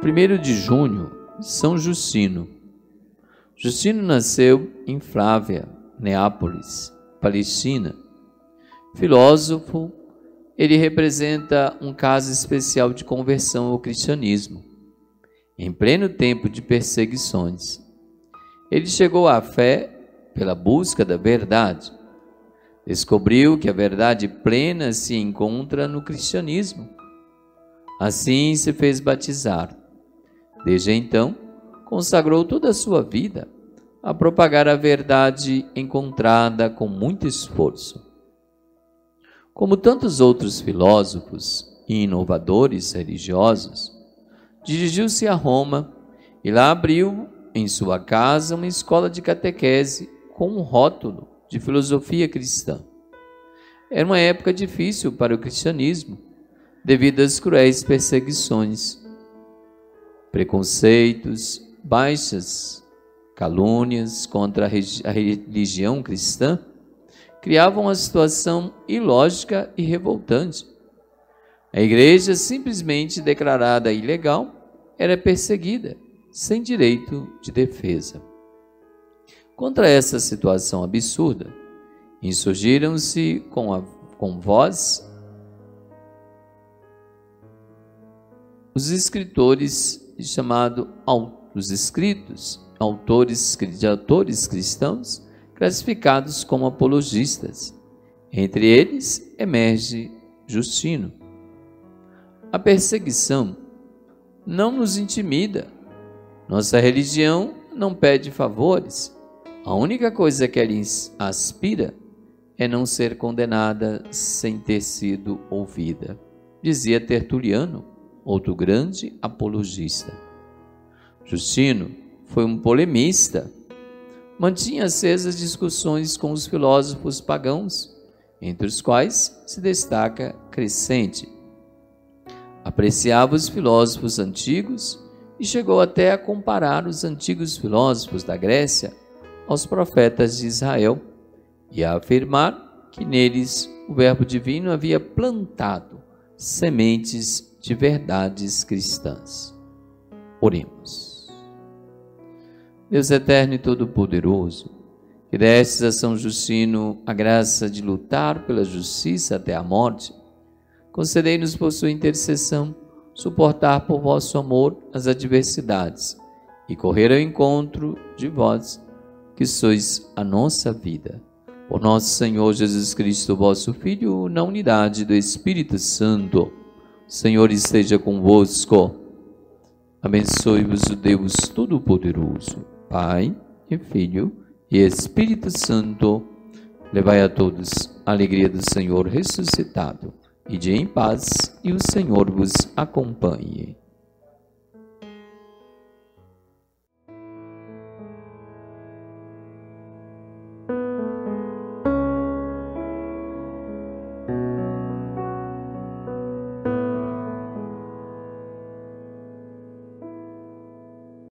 Primeiro de junho, São Justino. Justino nasceu em Flávia, Neápolis, Palestina. Filósofo, ele representa um caso especial de conversão ao cristianismo, em pleno tempo de perseguições. Ele chegou à fé pela busca da verdade. Descobriu que a verdade plena se encontra no cristianismo. Assim se fez batizar Desde então, consagrou toda a sua vida a propagar a verdade encontrada com muito esforço. Como tantos outros filósofos e inovadores religiosos, dirigiu-se a Roma e lá abriu em sua casa uma escola de catequese com um rótulo de filosofia cristã. Era uma época difícil para o cristianismo, devido às cruéis perseguições preconceitos, baixas calúnias contra a religião cristã criavam uma situação ilógica e revoltante. A igreja, simplesmente declarada ilegal, era perseguida, sem direito de defesa. Contra essa situação absurda, insurgiram-se com, com voz os escritores chamado os escritos, autores de autores cristãos, classificados como apologistas. Entre eles emerge Justino. A perseguição não nos intimida. Nossa religião não pede favores. A única coisa que ela aspira é não ser condenada sem ter sido ouvida, dizia Tertuliano outro grande apologista. Justino foi um polemista. Mantinha acesas discussões com os filósofos pagãos, entre os quais se destaca Crescente. Apreciava os filósofos antigos e chegou até a comparar os antigos filósofos da Grécia aos profetas de Israel e a afirmar que neles o Verbo Divino havia plantado sementes de verdades cristãs. Oremos. Deus eterno e todo-poderoso, que destes a São Justino a graça de lutar pela justiça até a morte, concedei-nos por sua intercessão suportar por vosso amor as adversidades e correr ao encontro de vós, que sois a nossa vida. Por nosso Senhor Jesus Cristo, vosso Filho, na unidade do Espírito Santo Senhor esteja convosco. Abençoe-vos o Deus Todo-Poderoso, Pai e Filho e Espírito Santo. Levai a todos a alegria do Senhor ressuscitado. E de em paz, e o Senhor vos acompanhe.